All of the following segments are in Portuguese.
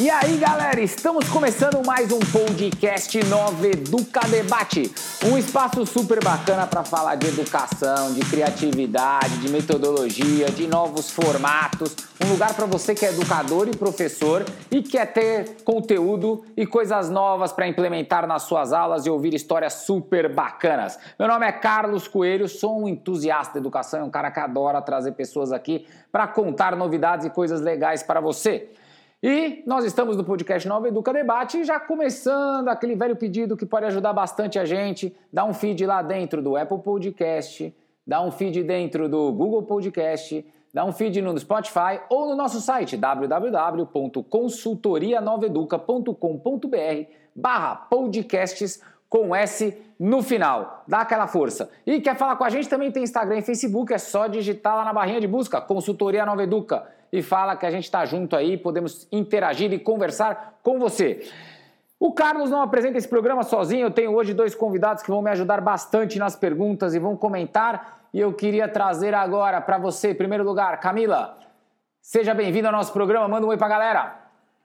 E aí, galera, estamos começando mais um podcast Nova Educa Debate, um espaço super bacana para falar de educação, de criatividade, de metodologia, de novos formatos, um lugar para você que é educador e professor e quer ter conteúdo e coisas novas para implementar nas suas aulas e ouvir histórias super bacanas. Meu nome é Carlos Coelho, sou um entusiasta da educação, um cara que adora trazer pessoas aqui para contar novidades e coisas legais para você. E nós estamos no podcast Nova Educa Debate, já começando aquele velho pedido que pode ajudar bastante a gente. Dá um feed lá dentro do Apple Podcast, dá um feed dentro do Google Podcast, dá um feed no Spotify ou no nosso site www.consultorianoveduca.com.br barra podcasts com S no final. Dá aquela força. E quer falar com a gente? Também tem Instagram e Facebook, é só digitar lá na barrinha de busca, Consultoria Nova Educa e fala que a gente está junto aí, podemos interagir e conversar com você. O Carlos não apresenta esse programa sozinho, eu tenho hoje dois convidados que vão me ajudar bastante nas perguntas e vão comentar. E eu queria trazer agora para você, em primeiro lugar, Camila, seja bem-vinda ao nosso programa, manda um oi para a galera.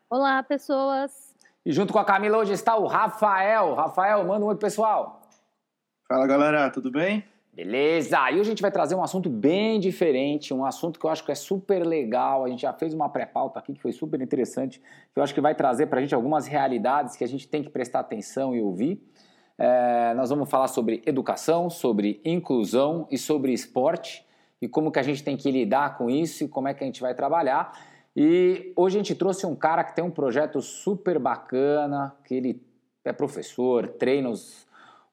Olá, pessoas. E junto com a Camila hoje está o Rafael. Rafael, manda um oi pessoal. Fala galera, tudo bem? Beleza! E hoje a gente vai trazer um assunto bem diferente, um assunto que eu acho que é super legal. A gente já fez uma pré-pauta aqui que foi super interessante, que eu acho que vai trazer para a gente algumas realidades que a gente tem que prestar atenção e ouvir. É, nós vamos falar sobre educação, sobre inclusão e sobre esporte e como que a gente tem que lidar com isso e como é que a gente vai trabalhar. E hoje a gente trouxe um cara que tem um projeto super bacana, que ele é professor, treina os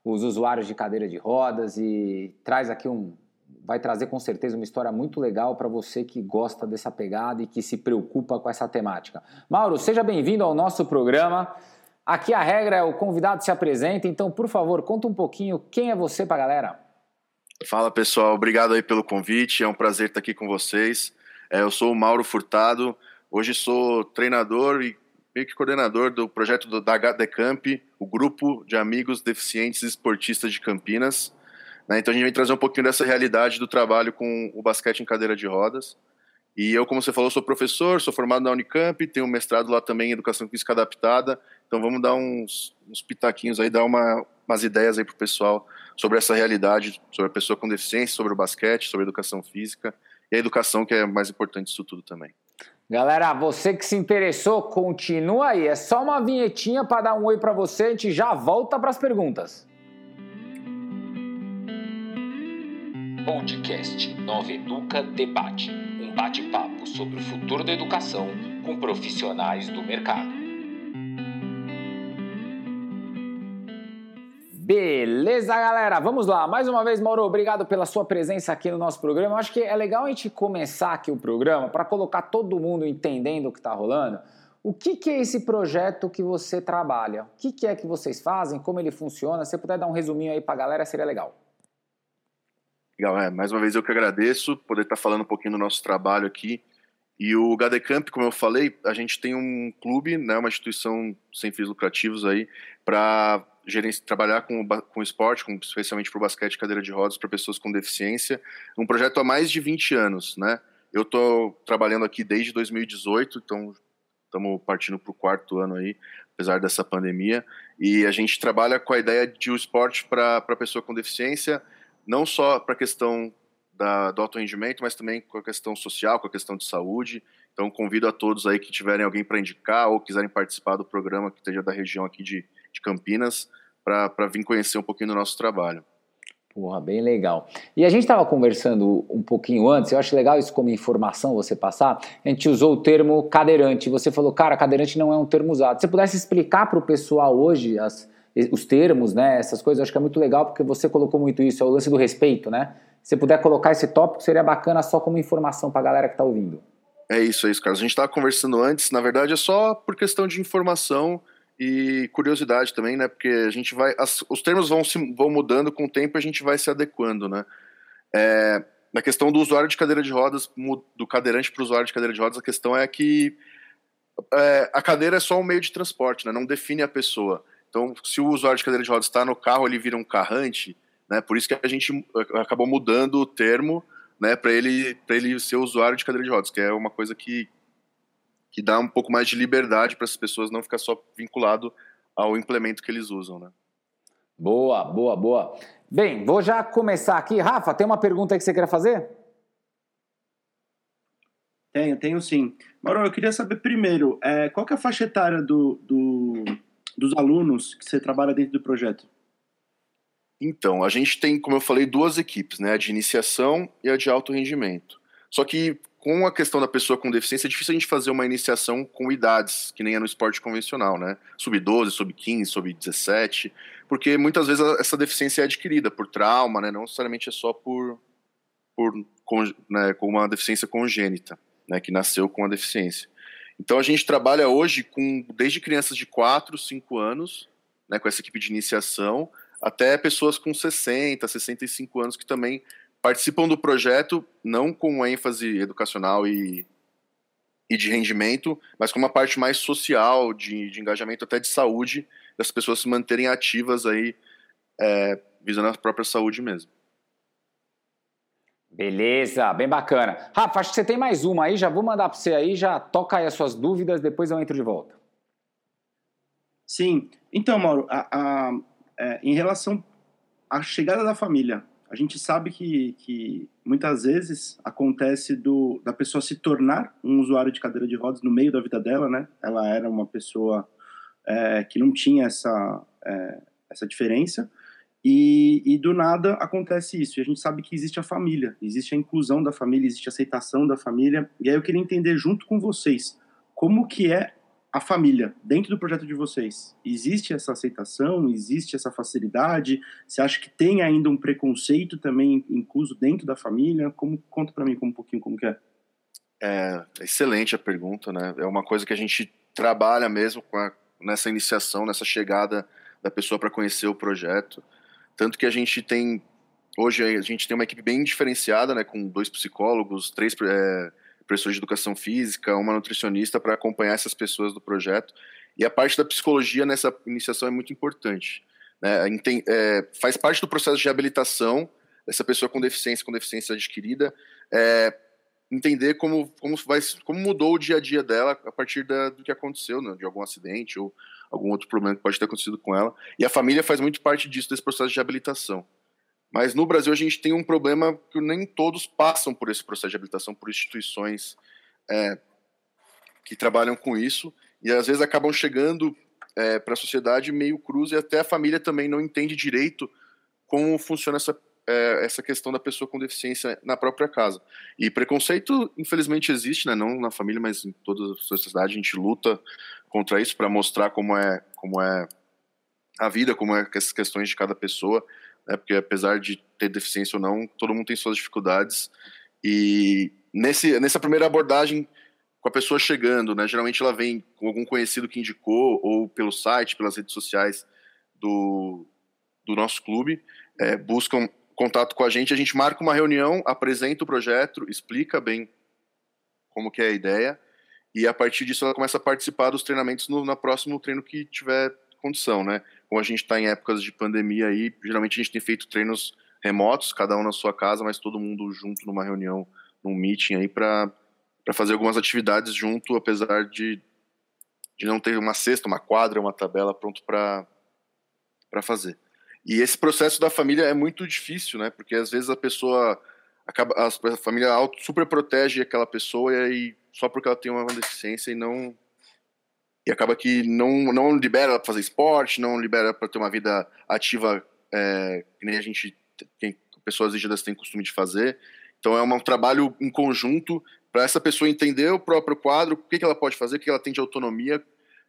os usuários de cadeira de rodas e traz aqui um vai trazer com certeza uma história muito legal para você que gosta dessa pegada e que se preocupa com essa temática. Mauro, seja bem-vindo ao nosso programa. Aqui a regra é o convidado se apresenta, então por favor, conta um pouquinho quem é você para a galera. Fala pessoal, obrigado aí pelo convite, é um prazer estar aqui com vocês. É, eu sou o Mauro Furtado, hoje sou treinador e meio que coordenador do projeto do, da HD Camp, o grupo de amigos deficientes esportistas de Campinas. Né? Então a gente vem trazer um pouquinho dessa realidade do trabalho com o basquete em cadeira de rodas. E eu, como você falou, sou professor, sou formado na Unicamp, tenho um mestrado lá também em Educação Física Adaptada. Então vamos dar uns, uns pitaquinhos aí, dar uma, umas ideias aí pro pessoal sobre essa realidade, sobre a pessoa com deficiência, sobre o basquete, sobre a educação física e a educação que é mais importante disso tudo também. Galera, você que se interessou, continua aí. É só uma vinhetinha para dar um oi para você, a gente já volta para as perguntas. Podcast Nova Educa Debate, um bate-papo sobre o futuro da educação com profissionais do mercado. Beleza, galera? Vamos lá. Mais uma vez, Mauro, obrigado pela sua presença aqui no nosso programa. Eu acho que é legal a gente começar aqui o programa para colocar todo mundo entendendo o que está rolando. O que, que, é esse projeto que você trabalha? O que, que, é que vocês fazem? Como ele funciona? Se você puder dar um resuminho aí para a galera, seria legal. Legal, é. Mais uma vez eu que agradeço poder estar tá falando um pouquinho do nosso trabalho aqui. E o HD Camp, como eu falei, a gente tem um clube, né, uma instituição sem fins lucrativos aí, para trabalhar com, com esporte, com, especialmente para o basquete cadeira de rodas para pessoas com deficiência, um projeto há mais de 20 anos, né? Eu estou trabalhando aqui desde 2018, então estamos partindo para o quarto ano aí, apesar dessa pandemia, e a gente trabalha com a ideia de o esporte para a pessoa com deficiência, não só para a questão da, do alto rendimento, mas também com a questão social, com a questão de saúde. Então convido a todos aí que tiverem alguém para indicar ou quiserem participar do programa que esteja da região aqui de de Campinas para vir conhecer um pouquinho do nosso trabalho. Porra, bem legal. E a gente estava conversando um pouquinho antes, eu acho legal isso como informação você passar. A gente usou o termo cadeirante. Você falou, cara, cadeirante não é um termo usado. Se você pudesse explicar para o pessoal hoje as, os termos, né, essas coisas, eu acho que é muito legal porque você colocou muito isso, é o lance do respeito, né? Se você puder colocar esse tópico, seria bacana só como informação para a galera que está ouvindo. É isso, é isso, Carlos. A gente estava conversando antes, na verdade é só por questão de informação e curiosidade também, né? Porque a gente vai. As, os termos vão, se, vão mudando com o tempo e a gente vai se adequando, né? É, na questão do usuário de cadeira de rodas, do cadeirante para o usuário de cadeira de rodas, a questão é que é, a cadeira é só um meio de transporte, né? Não define a pessoa. Então, se o usuário de cadeira de rodas está no carro, ele vira um carrante, né? Por isso que a gente acabou mudando o termo, né? Para ele, ele ser usuário de cadeira de rodas, que é uma coisa que que dá um pouco mais de liberdade para as pessoas não ficar só vinculado ao implemento que eles usam, né? Boa, boa, boa. Bem, vou já começar aqui. Rafa, tem uma pergunta aí que você quer fazer? Tenho, tenho sim. Mauro, eu queria saber primeiro, é, qual que é a faixa etária do, do, dos alunos que você trabalha dentro do projeto? Então, a gente tem, como eu falei, duas equipes, né? A de iniciação e a de alto rendimento. Só que com a questão da pessoa com deficiência, é difícil a gente fazer uma iniciação com idades, que nem é no esporte convencional, né? Sub-12, sub-15, sub-17, porque muitas vezes essa deficiência é adquirida por trauma, né? Não necessariamente é só por, por com, né, com uma deficiência congênita, né? Que nasceu com a deficiência. Então a gente trabalha hoje com desde crianças de 4, 5 anos, né, com essa equipe de iniciação, até pessoas com 60, 65 anos que também participam do projeto não com ênfase educacional e, e de rendimento, mas com uma parte mais social, de, de engajamento até de saúde, das pessoas se manterem ativas aí, é, visando a própria saúde mesmo. Beleza, bem bacana. Rafa, acho que você tem mais uma aí, já vou mandar para você aí, já toca aí as suas dúvidas, depois eu entro de volta. Sim, então, Mauro, a, a, é, em relação à chegada da família, a gente sabe que, que muitas vezes acontece do, da pessoa se tornar um usuário de cadeira de rodas no meio da vida dela, né? Ela era uma pessoa é, que não tinha essa, é, essa diferença e, e, do nada acontece isso. E a gente sabe que existe a família, existe a inclusão da família, existe a aceitação da família. E aí eu queria entender junto com vocês como que é a família dentro do projeto de vocês? Existe essa aceitação? Existe essa facilidade? Você acha que tem ainda um preconceito também incluso dentro da família? Como conta para mim um pouquinho como que é? É excelente a pergunta, né? É uma coisa que a gente trabalha mesmo a, nessa iniciação, nessa chegada da pessoa para conhecer o projeto. Tanto que a gente tem hoje a gente tem uma equipe bem diferenciada, né? Com dois psicólogos, três é, professor de educação física, uma nutricionista para acompanhar essas pessoas do projeto. E a parte da psicologia nessa iniciação é muito importante. Né? É, faz parte do processo de reabilitação dessa pessoa com deficiência, com deficiência adquirida, é, entender como, como, vai, como mudou o dia a dia dela a partir da, do que aconteceu, né? de algum acidente ou algum outro problema que pode ter acontecido com ela. E a família faz muito parte disso, desse processo de reabilitação. Mas no Brasil a gente tem um problema que nem todos passam por esse processo de habilitação, por instituições é, que trabalham com isso, e às vezes acabam chegando é, para a sociedade meio cruz, e até a família também não entende direito como funciona essa, é, essa questão da pessoa com deficiência na própria casa. E preconceito, infelizmente, existe, né? não na família, mas em toda a sociedade, a gente luta contra isso para mostrar como é, como é a vida, como é essas questões de cada pessoa né, porque apesar de ter deficiência ou não, todo mundo tem suas dificuldades. E nesse, nessa primeira abordagem, com a pessoa chegando, né, geralmente ela vem com algum conhecido que indicou, ou pelo site, pelas redes sociais do, do nosso clube, é, buscam contato com a gente, a gente marca uma reunião, apresenta o projeto, explica bem como que é a ideia, e a partir disso ela começa a participar dos treinamentos no, no próximo treino que tiver condição, né? Como a gente está em épocas de pandemia aí, geralmente a gente tem feito treinos remotos, cada um na sua casa, mas todo mundo junto numa reunião, num meeting aí para fazer algumas atividades junto, apesar de, de não ter uma cesta, uma quadra, uma tabela pronto para fazer. E esse processo da família é muito difícil, né? Porque às vezes a pessoa acaba a família auto super protege aquela pessoa e aí só porque ela tem uma deficiência e não e acaba que não, não libera para fazer esporte, não libera para ter uma vida ativa é, que nem a gente, tem, pessoas rígidas têm costume de fazer. Então é um trabalho em conjunto para essa pessoa entender o próprio quadro, o que, que ela pode fazer, o que ela tem de autonomia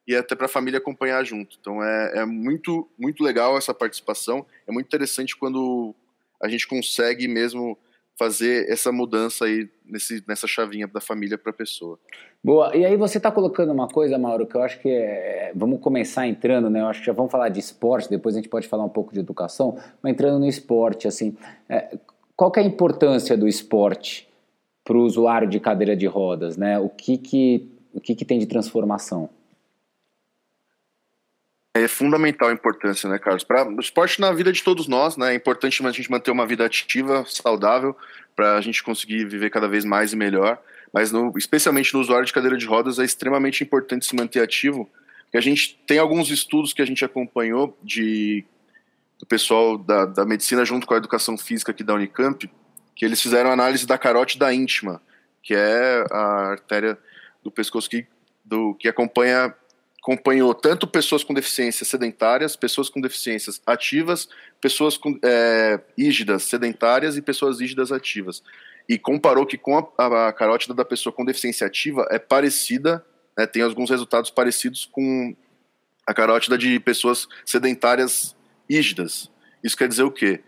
e até para a família acompanhar junto. Então é, é muito, muito legal essa participação. É muito interessante quando a gente consegue mesmo fazer essa mudança aí nesse, nessa chavinha da família para a pessoa. Boa. E aí você está colocando uma coisa, Mauro, que eu acho que é, vamos começar entrando, né? Eu acho que já vamos falar de esporte, depois a gente pode falar um pouco de educação, mas entrando no esporte, assim, é, qual que é a importância do esporte para o usuário de cadeira de rodas, né? O que que o que, que tem de transformação? É fundamental a importância, né, Carlos? Para o esporte na vida de todos nós, né? É importante a gente manter uma vida ativa, saudável, para a gente conseguir viver cada vez mais e melhor. mas no, especialmente no usuário de cadeira de rodas é extremamente importante se manter ativo, porque a gente tem alguns estudos que a gente acompanhou de do pessoal da, da medicina junto com a educação física aqui da Unicamp, que eles fizeram análise da carótida íntima, que é a artéria do pescoço que, do, que acompanha acompanhou tanto pessoas com deficiências sedentárias, pessoas com deficiências ativas, pessoas com, é, ígidas sedentárias e pessoas ígidas ativas. E comparou que com a, a carótida da pessoa com deficiência ativa é parecida, né, tem alguns resultados parecidos com a carótida de pessoas sedentárias ígidas. Isso quer dizer o quê?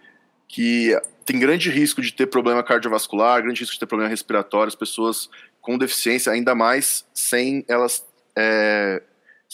Que tem grande risco de ter problema cardiovascular, grande risco de ter problema respiratório, as pessoas com deficiência, ainda mais sem elas é,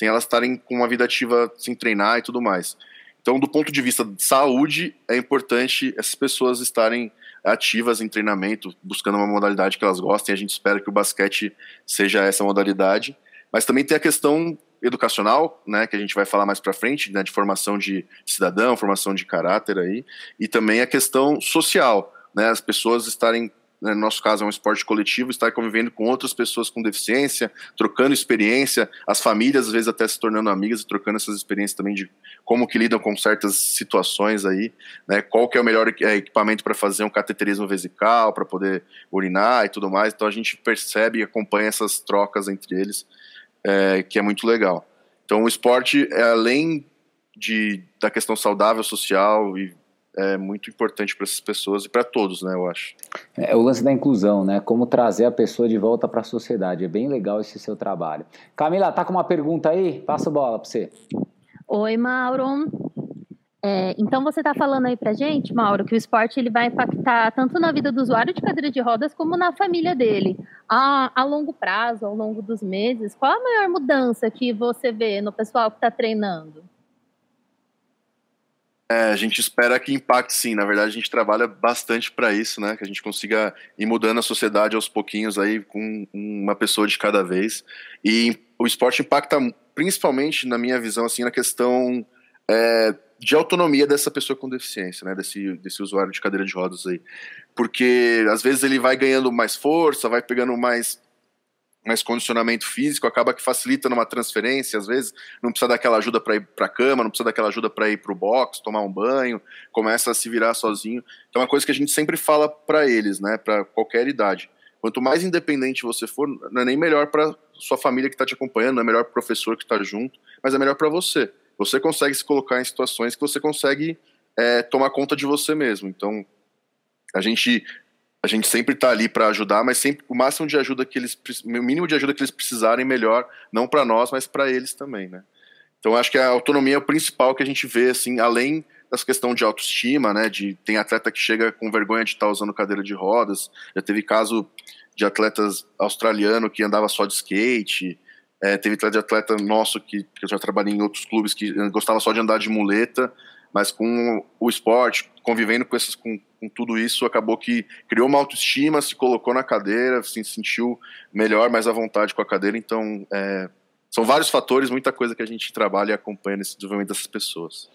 sem elas estarem com uma vida ativa sem treinar e tudo mais. Então, do ponto de vista de saúde, é importante essas pessoas estarem ativas em treinamento, buscando uma modalidade que elas gostem. A gente espera que o basquete seja essa modalidade. Mas também tem a questão educacional, né, que a gente vai falar mais para frente, né, de formação de cidadão, formação de caráter aí, e também a questão social, né, as pessoas estarem no nosso caso é um esporte coletivo, estar convivendo com outras pessoas com deficiência, trocando experiência, as famílias às vezes até se tornando amigas e trocando essas experiências também de como que lidam com certas situações aí, né, qual que é o melhor é, equipamento para fazer um cateterismo vesical, para poder urinar e tudo mais, então a gente percebe e acompanha essas trocas entre eles, é, que é muito legal. Então o esporte, é, além de, da questão saudável, social e é muito importante para essas pessoas e para todos, né, eu acho. É o lance da inclusão, né? Como trazer a pessoa de volta para a sociedade. É bem legal esse seu trabalho. Camila, tá com uma pergunta aí? Passa a bola para você. Oi, Mauro. É, então você está falando aí para gente, Mauro, que o esporte ele vai impactar tanto na vida do usuário de cadeira de rodas como na família dele. A, a longo prazo, ao longo dos meses, qual a maior mudança que você vê no pessoal que está treinando? É, a gente espera que impacte sim. Na verdade, a gente trabalha bastante para isso, né? Que a gente consiga ir mudando a sociedade aos pouquinhos aí, com uma pessoa de cada vez. E o esporte impacta principalmente, na minha visão, assim, na questão é, de autonomia dessa pessoa com deficiência, né? Desse, desse usuário de cadeira de rodas aí. Porque às vezes ele vai ganhando mais força, vai pegando mais mais condicionamento físico, acaba que facilita numa transferência, às vezes não precisa daquela ajuda para ir para a cama, não precisa daquela ajuda para ir para o box, tomar um banho, começa a se virar sozinho. Então é uma coisa que a gente sempre fala para eles, né, para qualquer idade. Quanto mais independente você for, não é nem melhor para sua família que está te acompanhando, não é melhor para o professor que está junto, mas é melhor para você. Você consegue se colocar em situações que você consegue é, tomar conta de você mesmo. Então a gente a gente sempre está ali para ajudar, mas sempre o máximo de ajuda que eles, o mínimo de ajuda que eles precisarem melhor, não para nós, mas para eles também, né? Então acho que a autonomia é o principal que a gente vê, assim, além das questão de autoestima, né? De tem atleta que chega com vergonha de estar tá usando cadeira de rodas, já teve caso de atletas australiano que andava só de skate, é, teve de atleta nosso que, que eu já trabalhei em outros clubes que gostava só de andar de muleta, mas com o esporte, convivendo com, essas, com, com, tudo isso, acabou que criou uma autoestima, se colocou na cadeira, se sentiu melhor, mais à vontade com a cadeira. Então, é, são vários fatores, muita coisa que a gente trabalha e acompanha nesse desenvolvimento dessas pessoas.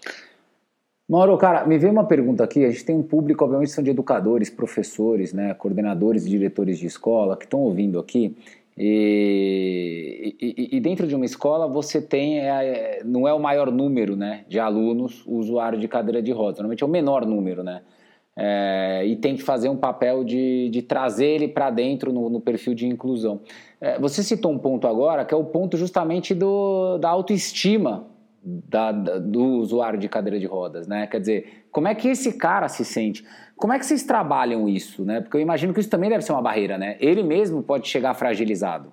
Mauro, cara, me veio uma pergunta aqui. A gente tem um público, obviamente, são de educadores, professores, né, coordenadores e diretores de escola que estão ouvindo aqui. E, e, e, dentro de uma escola você tem, é, não é o maior número né, de alunos usuário de cadeira de rodas, normalmente é o menor número, né? É, e tem que fazer um papel de, de trazer ele para dentro no, no, perfil de inclusão. É, você citou um ponto agora que é o ponto justamente do, da autoestima da, da, do usuário de cadeira de rodas, né? Quer dizer, como é que esse cara se sente? Como é que vocês trabalham isso, né? Porque eu imagino que isso também deve ser uma barreira, né? Ele mesmo pode chegar fragilizado.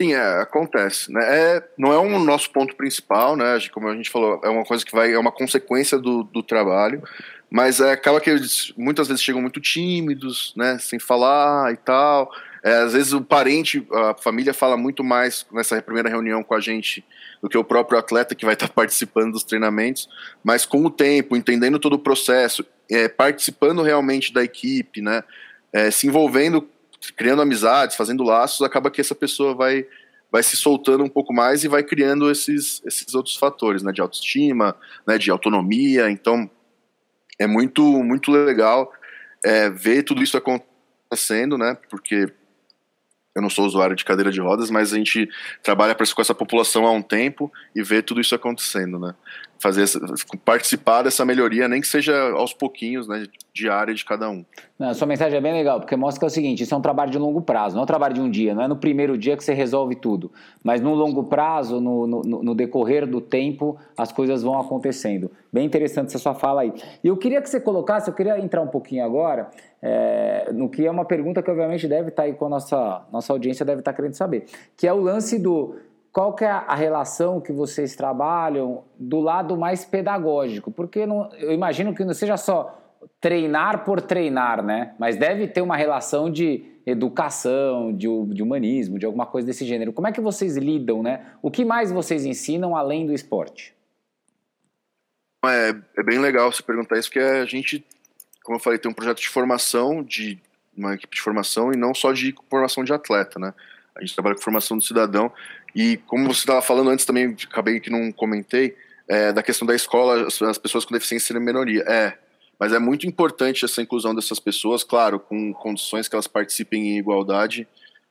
Sim, é, acontece. Né? É, não é um nosso ponto principal, né? Como a gente falou, é uma coisa que vai, é uma consequência do, do trabalho, mas é, acaba que eles muitas vezes chegam muito tímidos, né? Sem falar e tal. É, às vezes o parente, a família fala muito mais nessa primeira reunião com a gente do que o próprio atleta que vai estar participando dos treinamentos, mas com o tempo, entendendo todo o processo, é, participando realmente da equipe, né, é, se envolvendo, criando amizades, fazendo laços, acaba que essa pessoa vai vai se soltando um pouco mais e vai criando esses, esses outros fatores, né, de autoestima, né, de autonomia, então é muito muito legal é, ver tudo isso acontecendo, né? Porque eu não sou usuário de cadeira de rodas, mas a gente trabalha com essa população há um tempo e vê tudo isso acontecendo, né? Fazer participar dessa melhoria, nem que seja aos pouquinhos, né, diária de cada um. Não, sua mensagem é bem legal, porque mostra que é o seguinte, isso é um trabalho de longo prazo, não é um trabalho de um dia, não é no primeiro dia que você resolve tudo, mas no longo prazo, no, no, no decorrer do tempo, as coisas vão acontecendo. Bem interessante essa sua fala aí. E eu queria que você colocasse, eu queria entrar um pouquinho agora, é, no que é uma pergunta que obviamente deve estar aí com a nossa, nossa audiência, deve estar querendo saber, que é o lance do qual que é a relação que vocês trabalham do lado mais pedagógico, porque não, eu imagino que não seja só treinar por treinar, né? Mas deve ter uma relação de educação, de, de, humanismo, de alguma coisa desse gênero. Como é que vocês lidam, né? O que mais vocês ensinam além do esporte? É, é bem legal você perguntar isso, porque a gente como eu falei, tem um projeto de formação, de uma equipe de formação, e não só de formação de atleta, né? A gente trabalha com formação do cidadão. E como você estava falando antes também, acabei que não comentei, é, da questão da escola, as, as pessoas com deficiência serem minoria. É, mas é muito importante essa inclusão dessas pessoas, claro, com condições que elas participem em igualdade,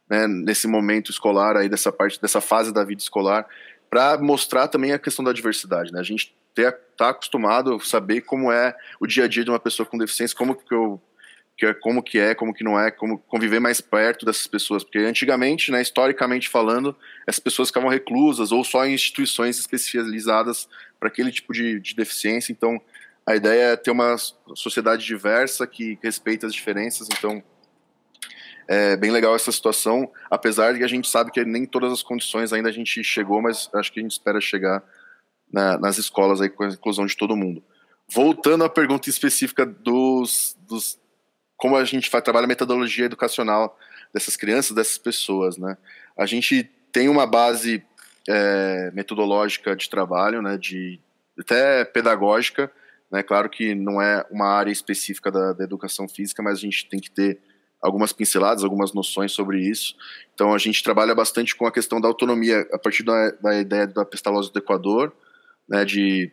né, nesse momento escolar aí dessa parte dessa fase da vida escolar, para mostrar também a questão da diversidade, né? A gente ter tá acostumado saber como é o dia a dia de uma pessoa com deficiência, como que eu que é como que é, como que não é, como conviver mais perto dessas pessoas, porque antigamente, né, historicamente falando, essas pessoas ficavam reclusas ou só em instituições especializadas para aquele tipo de, de deficiência. Então, a ideia é ter uma sociedade diversa que respeita as diferenças. Então, é bem legal essa situação, apesar de que a gente sabe que nem todas as condições ainda a gente chegou, mas acho que a gente espera chegar na, nas escolas aí com a inclusão de todo mundo. Voltando à pergunta específica dos, dos como a gente faz, trabalha a metodologia educacional dessas crianças, dessas pessoas, né? A gente tem uma base é, metodológica de trabalho, né, de até pedagógica, né? Claro que não é uma área específica da, da educação física, mas a gente tem que ter algumas pinceladas, algumas noções sobre isso. Então a gente trabalha bastante com a questão da autonomia a partir da, da ideia da pestalose do Equador, né, de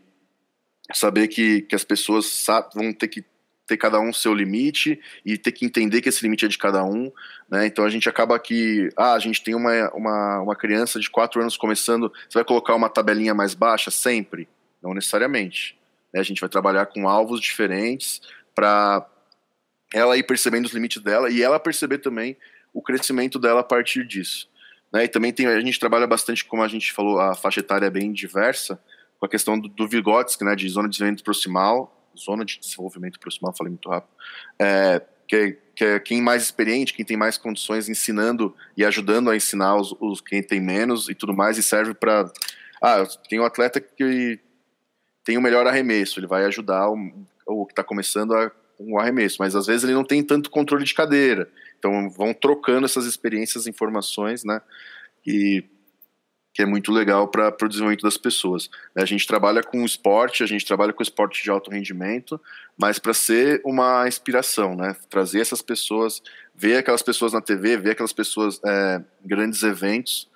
saber que, que as pessoas vão ter que ter cada um seu limite e ter que entender que esse limite é de cada um, né? Então a gente acaba que, ah, a gente tem uma, uma, uma criança de 4 anos começando, você vai colocar uma tabelinha mais baixa sempre? Não necessariamente. Né? A gente vai trabalhar com alvos diferentes para ela ir percebendo os limites dela e ela perceber também o crescimento dela a partir disso. Né? E também tem, a gente trabalha bastante, como a gente falou, a faixa etária é bem diversa, com a questão do, do Vygotsky, né, de zona de desenvolvimento proximal, zona de desenvolvimento proximal, falei muito rápido, é, que, é, que é quem mais experiente, quem tem mais condições ensinando e ajudando a ensinar os, os quem tem menos e tudo mais, e serve para, ah, tem um atleta que tem o melhor arremesso, ele vai ajudar o, o que está começando a um arremesso, mas às vezes ele não tem tanto controle de cadeira, então vão trocando essas experiências, informações, né, e que é muito legal para o desenvolvimento das pessoas. A gente trabalha com esporte, a gente trabalha com esporte de alto rendimento, mas para ser uma inspiração, né? Trazer essas pessoas, ver aquelas pessoas na TV, ver aquelas pessoas é, grandes eventos,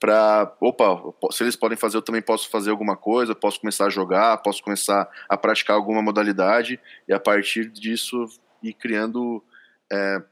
para, opa, se eles podem fazer, eu também posso fazer alguma coisa, posso começar a jogar, posso começar a praticar alguma modalidade e a partir disso ir criando é,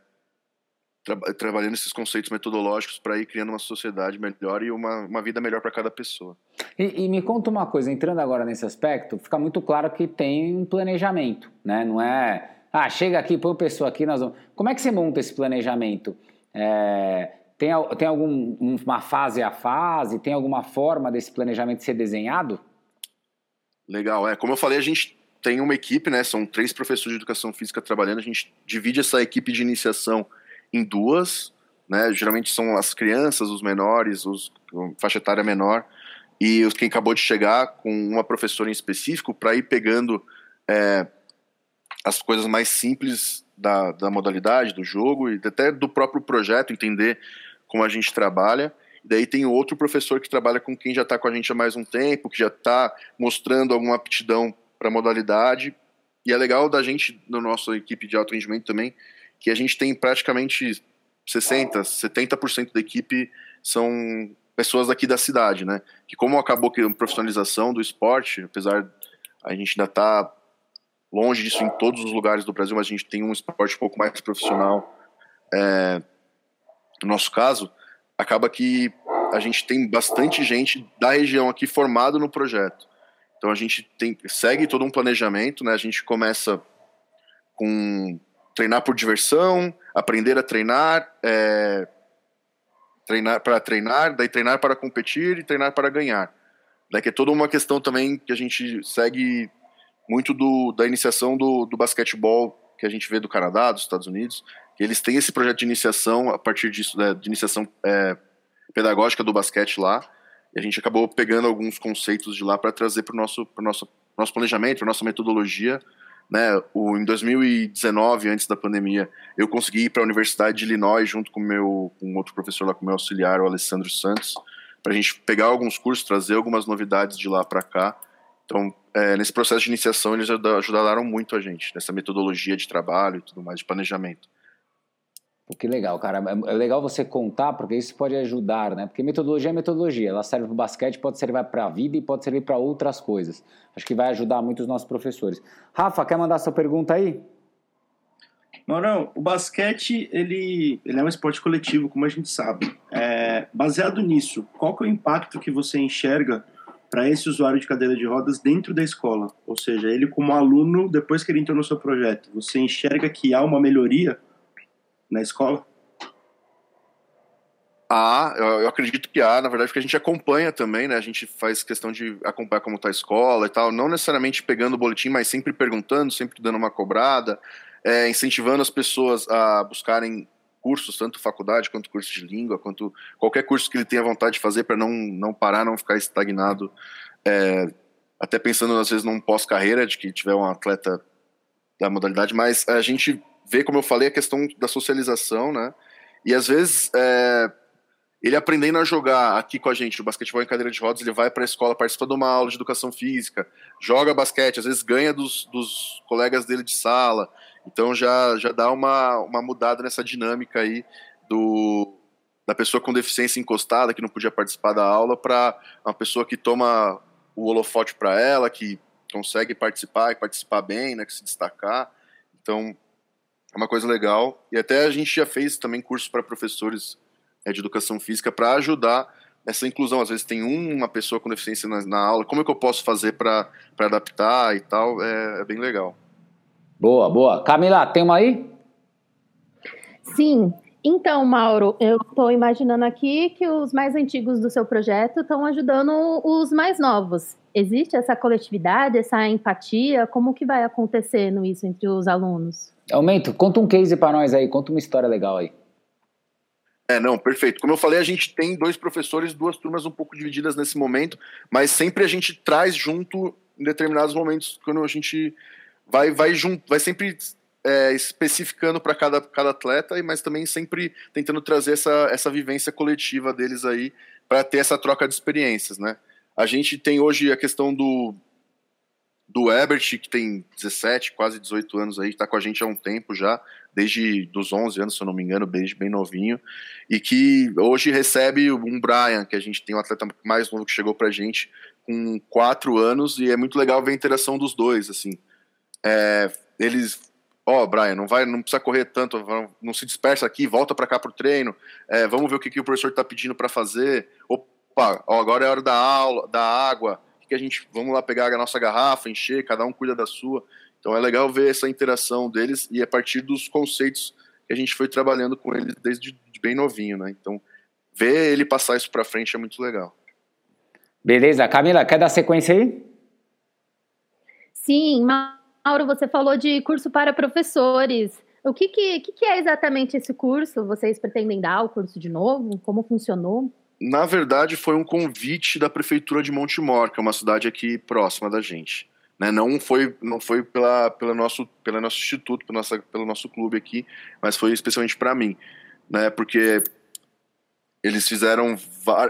tra trabalhando esses conceitos metodológicos para ir criando uma sociedade melhor e uma, uma vida melhor para cada pessoa. E, e, me conta uma coisa, entrando agora nesse aspecto, fica muito claro que tem um planejamento, né? Não é, ah, chega aqui, põe uma pessoa aqui, nós vamos... Como é que você monta esse planejamento? É, tem, tem alguma fase a fase? Tem alguma forma desse planejamento ser desenhado? Legal, é. Como eu falei, a gente tem uma equipe, né? São três professores de educação física trabalhando. A gente divide essa equipe de iniciação em duas, né? Geralmente são as crianças, os menores, os faixa etária menor e os quem acabou de chegar com uma professora em específico para ir pegando é, as coisas mais simples da, da modalidade do jogo e até do próprio projeto entender como a gente trabalha. Daí tem outro professor que trabalha com quem já está com a gente há mais um tempo, que já está mostrando alguma aptidão para modalidade. E é legal da gente, na nossa equipe de alto rendimento também, que a gente tem praticamente 60, 70% da equipe são pessoas daqui da cidade, né? Que como acabou que a profissionalização do esporte, apesar a gente ainda tá longe disso em todos os lugares do Brasil, mas a gente tem um esporte um pouco mais profissional é, no nosso caso, acaba que a gente tem bastante gente da região aqui formado no projeto. Então a gente tem, segue todo um planejamento, né? A gente começa com treinar por diversão, aprender a treinar, é, treinar para treinar, daí treinar para competir e treinar para ganhar. Né, que é toda uma questão também que a gente segue muito do, da iniciação do, do basquetebol que a gente vê do Canadá, dos Estados Unidos, que eles têm esse projeto de iniciação a partir disso, né, de iniciação é, pedagógica do basquete lá, e a gente acabou pegando alguns conceitos de lá para trazer para o nosso, nosso, nosso planejamento, para nossa metodologia. Né? O, em 2019, antes da pandemia, eu consegui ir para a Universidade de Illinois junto com meu com outro professor lá, com meu auxiliar, o Alessandro Santos, para a gente pegar alguns cursos, trazer algumas novidades de lá para cá. Então, é, nesse processo de iniciação, eles ajudaram muito a gente, nessa metodologia de trabalho e tudo mais, de planejamento. Que legal, cara. É, é legal você contar, porque isso pode ajudar, né? Porque metodologia é metodologia. Ela serve para o basquete, pode servir para a vida e pode servir para outras coisas. Acho que vai ajudar muito os nossos professores. Rafa, quer mandar sua pergunta aí? Maurão, o basquete, ele, ele é um esporte coletivo, como a gente sabe. É, baseado nisso, qual que é o impacto que você enxerga para esse usuário de cadeira de rodas dentro da escola? Ou seja, ele como aluno, depois que ele entrou no seu projeto, você enxerga que há uma melhoria na escola? Ah, eu, eu, acredito que há, na verdade, porque a gente acompanha também, né? A gente faz questão de acompanhar como está a escola e tal, não necessariamente pegando o boletim, mas sempre perguntando, sempre dando uma cobrada, é, incentivando as pessoas a buscarem cursos, tanto faculdade quanto curso de língua, quanto qualquer curso que ele tenha vontade de fazer para não, não parar, não ficar estagnado. É, até pensando, às vezes, num pós-carreira, de que tiver um atleta da modalidade, mas a gente vê, como eu falei, a questão da socialização, né? E às vezes é, ele aprendendo a jogar aqui com a gente, o basquetebol em cadeira de rodas, ele vai para a escola, participa de uma aula de educação física, joga basquete, às vezes ganha dos, dos colegas dele de sala. Então já, já dá uma, uma mudada nessa dinâmica aí do, da pessoa com deficiência encostada, que não podia participar da aula, para uma pessoa que toma o holofote para ela, que consegue participar e participar bem, né, que se destacar. Então, é uma coisa legal. E até a gente já fez também cursos para professores é, de educação física para ajudar essa inclusão. Às vezes tem uma pessoa com deficiência na, na aula, como é que eu posso fazer para adaptar e tal? É, é, bem legal. Boa, boa. Camila, tem uma aí? Sim. Então, Mauro, eu estou imaginando aqui que os mais antigos do seu projeto estão ajudando os mais novos. Existe essa coletividade, essa empatia? Como que vai acontecendo isso entre os alunos? Aumento, conta um case para nós aí, conta uma história legal aí. É, não, perfeito. Como eu falei, a gente tem dois professores, duas turmas um pouco divididas nesse momento, mas sempre a gente traz junto em determinados momentos, quando a gente vai, vai junto, vai sempre é, especificando para cada, cada atleta, mas também sempre tentando trazer essa, essa vivência coletiva deles aí, para ter essa troca de experiências, né? A gente tem hoje a questão do, do Ebert, que tem 17, quase 18 anos aí, está com a gente há um tempo já, desde dos 11 anos, se eu não me engano, desde bem novinho, e que hoje recebe um Brian, que a gente tem um atleta mais novo que chegou pra gente, com 4 anos, e é muito legal ver a interação dos dois, assim. É, eles, ó, oh, Brian, não vai, não precisa correr tanto, não se dispersa aqui, volta para cá pro treino, é, vamos ver o que, que o professor está pedindo para fazer, opa, ó, agora é hora da aula, da água, que a gente vamos lá pegar a nossa garrafa, encher, cada um cuida da sua. Então é legal ver essa interação deles e a partir dos conceitos que a gente foi trabalhando com eles desde bem novinho, né? Então ver ele passar isso para frente é muito legal. Beleza, Camila, quer dar sequência aí? Sim, Mauro, você falou de curso para professores. O que, que, que é exatamente esse curso? Vocês pretendem dar o curso de novo? Como funcionou? Na verdade, foi um convite da prefeitura de Montemor, que é uma cidade aqui próxima da gente. Né? Não foi, não foi pela, pela nosso, pelo nosso instituto, pelo nosso, pelo nosso clube aqui, mas foi especialmente para mim, né? Porque eles fizeram,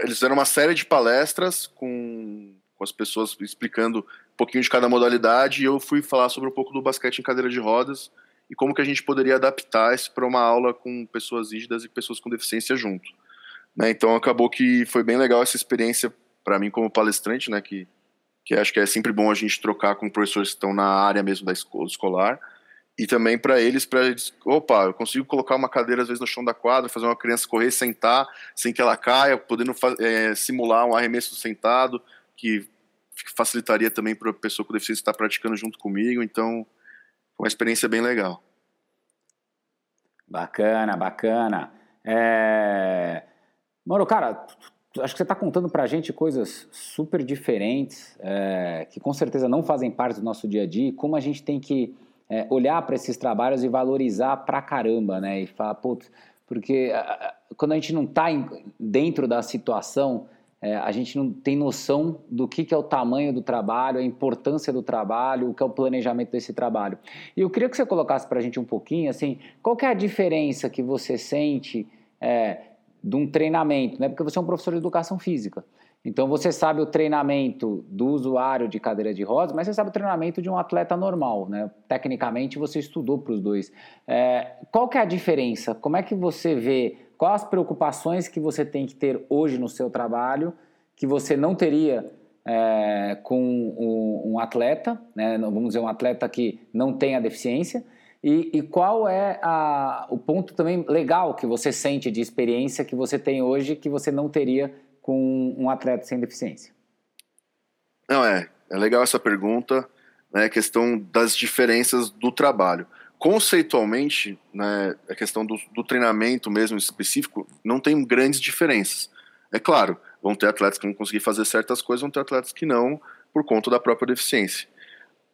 eles fizeram uma série de palestras com, com as pessoas explicando um pouquinho de cada modalidade e eu fui falar sobre um pouco do basquete em cadeira de rodas e como que a gente poderia adaptar isso para uma aula com pessoas rígidas e pessoas com deficiência junto. Né? Então acabou que foi bem legal essa experiência para mim como palestrante, né? Que, que acho que é sempre bom a gente trocar com professores que estão na área mesmo da escola escolar. e também para eles, para opa, eu consigo colocar uma cadeira às vezes no chão da quadra, fazer uma criança correr, sentar, sem que ela caia, podendo é, simular um arremesso sentado, que facilitaria também para a pessoa com deficiência estar praticando junto comigo. Então, foi uma experiência bem legal. Bacana, bacana. É... Mano, cara, acho que você está contando para a gente coisas super diferentes, é, que com certeza não fazem parte do nosso dia a dia, e como a gente tem que é, olhar para esses trabalhos e valorizar pra caramba, né? E falar, putz, porque quando a gente não está dentro da situação, é, a gente não tem noção do que, que é o tamanho do trabalho, a importância do trabalho, o que é o planejamento desse trabalho. E eu queria que você colocasse para a gente um pouquinho, assim, qual que é a diferença que você sente é, de um treinamento, né? Porque você é um professor de educação física. Então você sabe o treinamento do usuário de cadeira de rodas, mas você sabe o treinamento de um atleta normal, né? Tecnicamente você estudou para os dois. É, qual que é a diferença? Como é que você vê? Quais as preocupações que você tem que ter hoje no seu trabalho que você não teria é, com um, um, atleta, né? Vamos dizer um atleta que não tem a deficiência. E, e qual é a, o ponto também legal que você sente de experiência que você tem hoje que você não teria com um atleta sem deficiência? Não, é. É legal essa pergunta, né? A questão das diferenças do trabalho. Conceitualmente, né, a questão do, do treinamento mesmo específico, não tem grandes diferenças. É claro, vão ter atletas que vão conseguir fazer certas coisas, vão ter atletas que não, por conta da própria deficiência.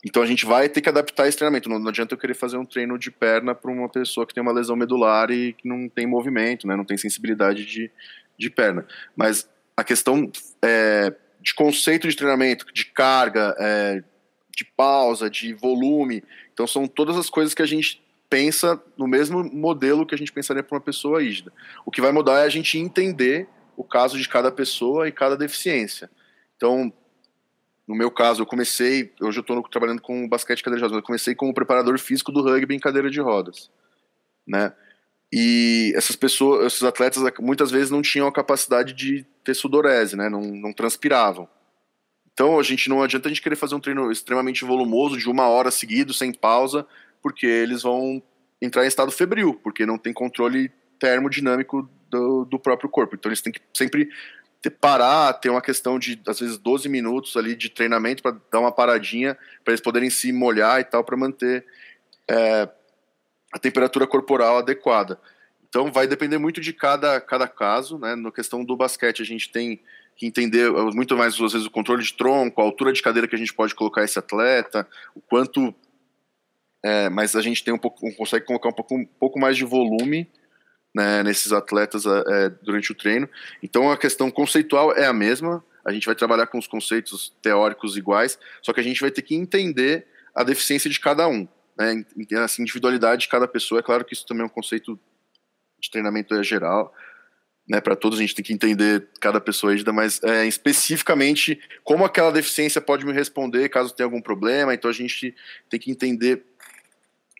Então a gente vai ter que adaptar esse treinamento. Não, não adianta eu querer fazer um treino de perna para uma pessoa que tem uma lesão medular e que não tem movimento, né, não tem sensibilidade de, de perna. Mas a questão é, de conceito de treinamento, de carga, é, de pausa, de volume. Então, são todas as coisas que a gente pensa no mesmo modelo que a gente pensaria para uma pessoa rígida. O que vai mudar é a gente entender o caso de cada pessoa e cada deficiência. Então, no meu caso, eu comecei, hoje eu estou trabalhando com basquete cadeira de rodas, eu comecei como preparador físico do rugby em cadeira de rodas, né? E essas pessoas, esses atletas muitas vezes não tinham a capacidade de ter sudorese, né? Não, não transpiravam. Então a gente não adianta a gente querer fazer um treino extremamente volumoso de uma hora seguido, sem pausa, porque eles vão entrar em estado febril, porque não tem controle termodinâmico do, do próprio corpo. Então eles têm que sempre parar, ter uma questão de às vezes 12 minutos ali de treinamento para dar uma paradinha, para eles poderem se molhar e tal, para manter é, a temperatura corporal adequada. Então vai depender muito de cada, cada caso, né? Na questão do basquete a gente tem que entender muito mais às vezes o controle de tronco, a altura de cadeira que a gente pode colocar esse atleta, o quanto, é, mas a gente tem um pouco, consegue colocar um pouco, um pouco mais de volume né, nesses atletas é, durante o treino. Então a questão conceitual é a mesma. A gente vai trabalhar com os conceitos teóricos iguais, só que a gente vai ter que entender a deficiência de cada um né, essa individualidade de cada pessoa. É claro que isso também é um conceito de treinamento é geral, né, para todos a gente tem que entender cada pessoa ainda, mas é, especificamente como aquela deficiência pode me responder caso tenha algum problema. Então a gente tem que entender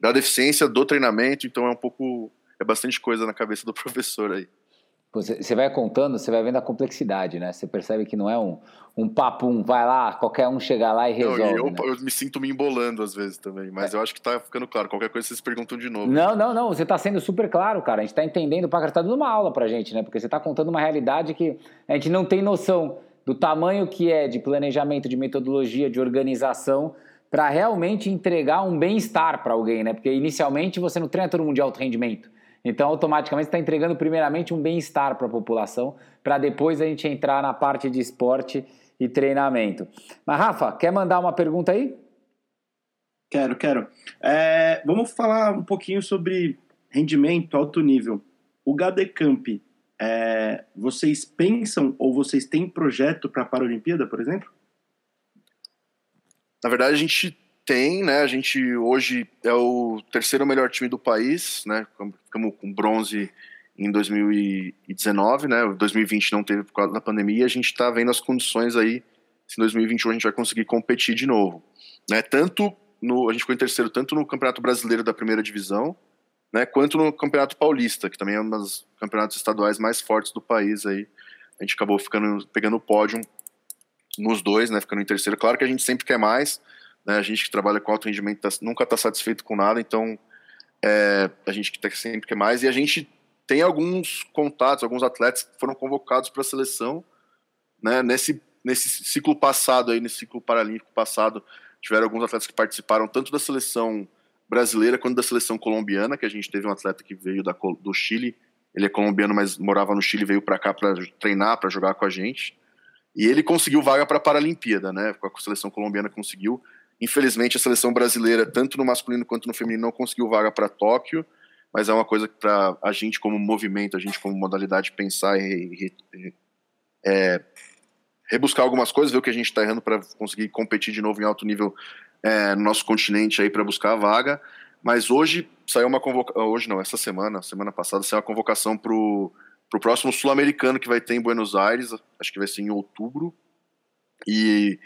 da deficiência do treinamento. Então é um pouco é bastante coisa na cabeça do professor aí. Você vai contando, você vai vendo a complexidade, né? Você percebe que não é um, um papum, vai lá, qualquer um chegar lá e resolve. Não, eu, né? eu, me sinto me embolando às vezes também, mas é. eu acho que tá ficando claro. Qualquer coisa vocês perguntam de novo. Não, não, não. Você está sendo super claro, cara. A gente está entendendo, para tá dando uma aula pra gente, né? Porque você está contando uma realidade que a gente não tem noção do tamanho que é de planejamento, de metodologia, de organização para realmente entregar um bem-estar para alguém, né? Porque inicialmente você não treina todo mundo de alto rendimento. Então, automaticamente, está entregando primeiramente um bem-estar para a população, para depois a gente entrar na parte de esporte e treinamento. Mas, Rafa, quer mandar uma pergunta aí? Quero, quero. É, vamos falar um pouquinho sobre rendimento alto nível. O GADECamp, é, vocês pensam ou vocês têm projeto para a Paralimpíada, por exemplo? Na verdade, a gente tem, né? A gente hoje é o terceiro melhor time do país, né? Ficamos com bronze em 2019, né? 2020 não teve por causa da pandemia. A gente está vendo as condições aí. Se em 2021 a gente vai conseguir competir de novo, né? Tanto no a gente ficou em terceiro tanto no Campeonato Brasileiro da Primeira Divisão, né? Quanto no Campeonato Paulista, que também é um dos campeonatos estaduais mais fortes do país aí. A gente acabou ficando pegando o pódio nos dois, né? Ficando em terceiro. Claro que a gente sempre quer mais Né? A gente que trabalha com alto rendimento tá, nunca está satisfeito com nada, então é, a gente que sempre quer mais. E a gente tem alguns contatos, alguns atletas que foram convocados para a seleção, né? Nesse, nesse ciclo passado aí, nesse ciclo paralímpico passado, tiveram alguns atletas que participaram tanto da seleção brasileira quanto da seleção colombiana, que a gente teve um atleta que veio da, do Chile, ele é colombiano, mas morava no Chile, veio para cá para treinar, para jogar com a gente. E ele conseguiu vaga para a Paralimpíada, né? Com a seleção colombiana conseguiu. Infelizmente, a seleção brasileira, tanto no masculino quanto no feminino, não conseguiu vaga para Tóquio, mas é uma coisa que para a gente como movimento, a gente como modalidade pensar e, e é, rebuscar algumas coisas, ver o que a gente está errando para conseguir competir de novo em alto nível é, no nosso continente aí para buscar a vaga. Mas hoje saiu uma convocação, hoje não, essa semana, semana passada, saiu uma convocação para o próximo sul-americano que vai ter em Buenos Aires, acho que vai ser em outubro. E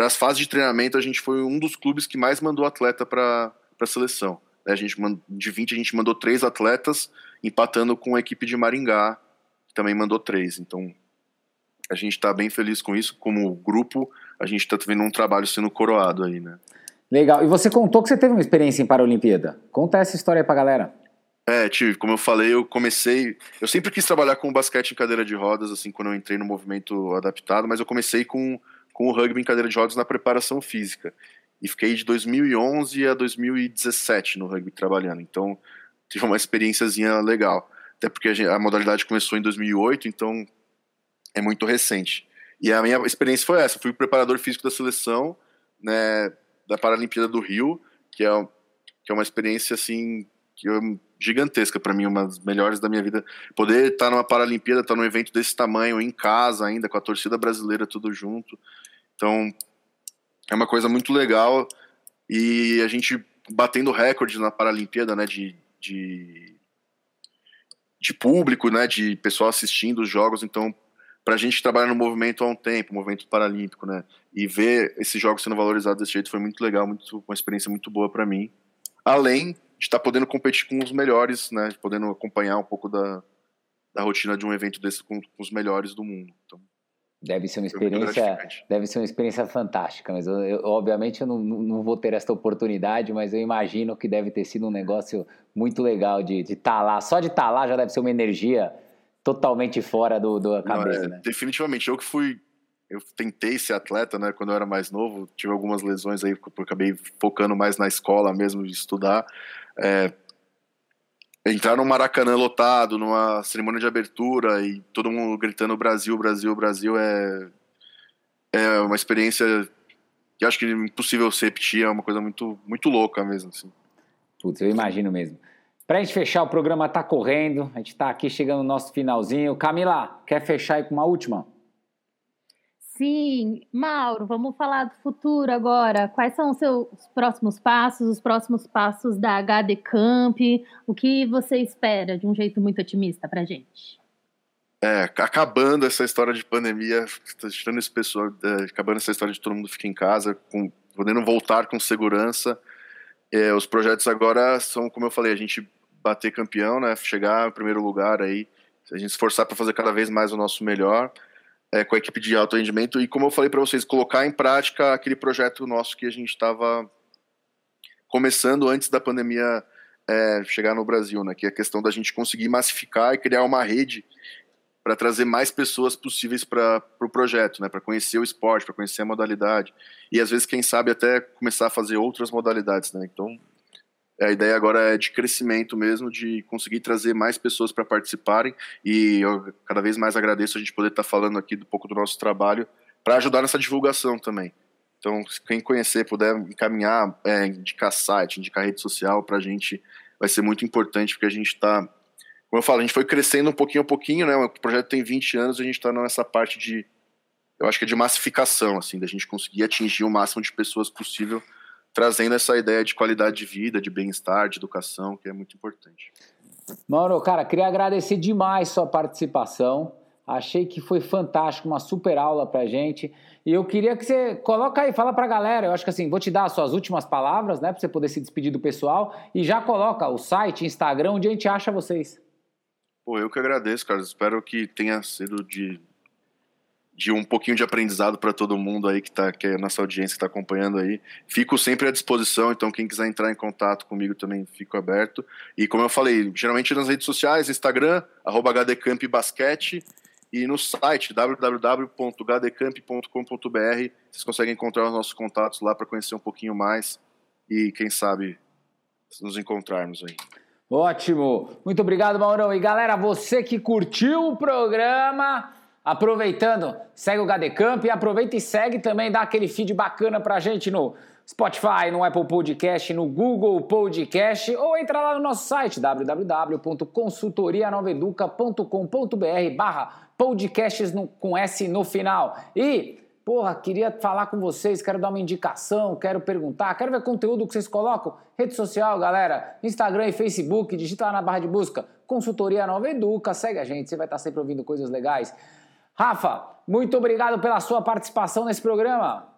para as fases de treinamento, a gente foi um dos clubes que mais mandou atleta para a seleção. Né? A gente de 20, a gente mandou três atletas, empatando com a equipe de Maringá, que também mandou três. Então, a gente está bem feliz com isso. Como grupo, a gente está vendo um trabalho sendo coroado aí, né? Legal. E você contou que você teve uma experiência em Paralimpíada. Conta essa história aí pra galera. É, tive. Como eu falei, eu comecei. Eu sempre quis trabalhar com basquete em cadeira de rodas, assim, quando eu entrei no movimento adaptado, mas eu comecei com com o rugby em cadeira de rodas na preparação física. E fiquei de 2011 a 2017 no rugby trabalhando. Então, tive uma experiênciazinha legal. Até porque a, gente, a modalidade começou em 2008, então é muito recente. E a minha experiência foi essa. Fui preparador físico da seleção, né, da Paralimpíada do Rio, que é, que é uma experiência assim que eu, gigantesca para mim, uma das melhores da minha vida. Poder estar numa Paralimpíada, estar num evento desse tamanho, em casa ainda, com a torcida brasileira tudo junto. Então, é uma coisa muito legal e a gente batendo recordes na Paralimpíada, né, de, de, de público, né, de pessoal assistindo os jogos, então para a gente trabalhar no movimento há um tempo, movimento paralímpico, né, e ver esses jogos sendo valorizados desse jeito foi muito legal, muito, uma experiência muito boa para mim. Além de estar tá podendo competir com os melhores, né, podendo acompanhar um pouco da, da rotina de um evento desse com, com os melhores do mundo. Então, Deve ser uma experiência, deve ser uma experiência fantástica, mas eu, eu, obviamente eu não, não vou ter essa oportunidade, mas eu imagino que deve ter sido um negócio muito legal de estar tá lá. Só de estar tá lá já deve ser uma energia totalmente fora do, do cabeça, não, é, né? Definitivamente, eu que fui, eu tentei ser atleta, né, quando eu era mais novo, tive algumas lesões aí, porque eu acabei focando mais na escola mesmo, de estudar. É, entrar no Maracanã lotado, numa cerimônia de abertura e todo mundo gritando Brasil, Brasil, Brasil é, é uma experiência que acho que é impossível se repetir, é uma coisa muito, muito louca mesmo. Assim. Putz, eu imagino mesmo. Pra gente fechar, o programa tá correndo, a gente tá aqui chegando no nosso finalzinho. Camila, quer fechar aí com uma última? Sim, Mauro, vamos falar do futuro agora. Quais são os seus próximos passos, os próximos passos da HD Camp? O que você espera de um jeito muito otimista para gente? É, acabando essa história de pandemia, tirando esse pessoal, é, acabando essa história de todo mundo ficar em casa, com, podendo voltar com segurança. É, os projetos agora são, como eu falei, a gente bater campeão, né? Chegar em primeiro lugar aí, a gente esforçar para fazer cada vez mais o nosso melhor é, com a equipe de alto rendimento e, como eu falei para vocês, colocar em prática aquele projeto nosso que a gente estava começando antes da pandemia é, chegar no Brasil, né? Que é a questão da gente conseguir massificar e criar uma rede para trazer mais pessoas possíveis para o pro projeto, né? Para conhecer o esporte, para conhecer a modalidade e às vezes quem sabe até começar a fazer outras modalidades, né? Então a ideia agora é de crescimento mesmo, de conseguir trazer mais pessoas para participarem e eu cada vez mais agradeço a gente poder estar tá falando aqui um pouco do nosso trabalho para ajudar nessa divulgação também. Então, quem conhecer, puder encaminhar, é, indicar site, indicar rede social para a gente, vai ser muito importante, porque a gente está, como eu falo, a gente foi crescendo um pouquinho a pouquinho, né? O projeto tem 20 anos, a gente está nessa parte de, eu acho que é de massificação, assim, da gente conseguir atingir o máximo de pessoas possível trazendo essa ideia de qualidade de vida, de bem-estar, de educação, que é muito importante. Mauro, cara, queria agradecer demais sua participação. Achei que foi fantástico, uma super aula pra gente. E eu queria que você coloca aí, fala pra galera. Eu acho que assim, vou te dar as suas últimas palavras, né, pra você poder se despedir do pessoal e já coloca o site, Instagram, onde a gente acha vocês. Pô, eu que agradeço, cara. Espero que tenha sido de de um pouquinho de aprendizado para todo mundo aí que tá, que é nossa audiência que está acompanhando aí. Fico sempre à disposição, então quem quiser entrar em contato comigo também fico aberto. E como eu falei, geralmente nas redes sociais, Instagram, hdcampbasquete, e no site www.hdcamp.com.br vocês conseguem encontrar os nossos contatos lá para conhecer um pouquinho mais e quem sabe nos encontrarmos aí. Ótimo. Muito obrigado, Maurão. E galera, você que curtiu o programa, aproveitando, segue o GDCamp e aproveita e segue também, dá aquele feed bacana pra gente no Spotify, no Apple Podcast, no Google Podcast ou entra lá no nosso site www.consultorianoveduca.com.br barra podcasts no, com S no final. E, porra, queria falar com vocês, quero dar uma indicação, quero perguntar, quero ver conteúdo que vocês colocam. Rede social, galera, Instagram e Facebook, digita lá na barra de busca Consultoria Nova Educa, segue a gente, você vai estar sempre ouvindo coisas legais. Rafa, muito obrigado pela sua participação nesse programa.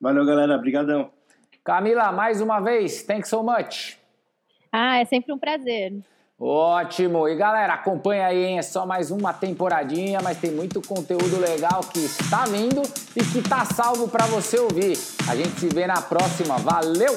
Valeu, galera. Obrigadão. Camila, mais uma vez, thanks so much. Ah, é sempre um prazer. Ótimo! E galera, acompanha aí, hein? É só mais uma temporadinha, mas tem muito conteúdo legal que está vindo e que está salvo para você ouvir. A gente se vê na próxima. Valeu!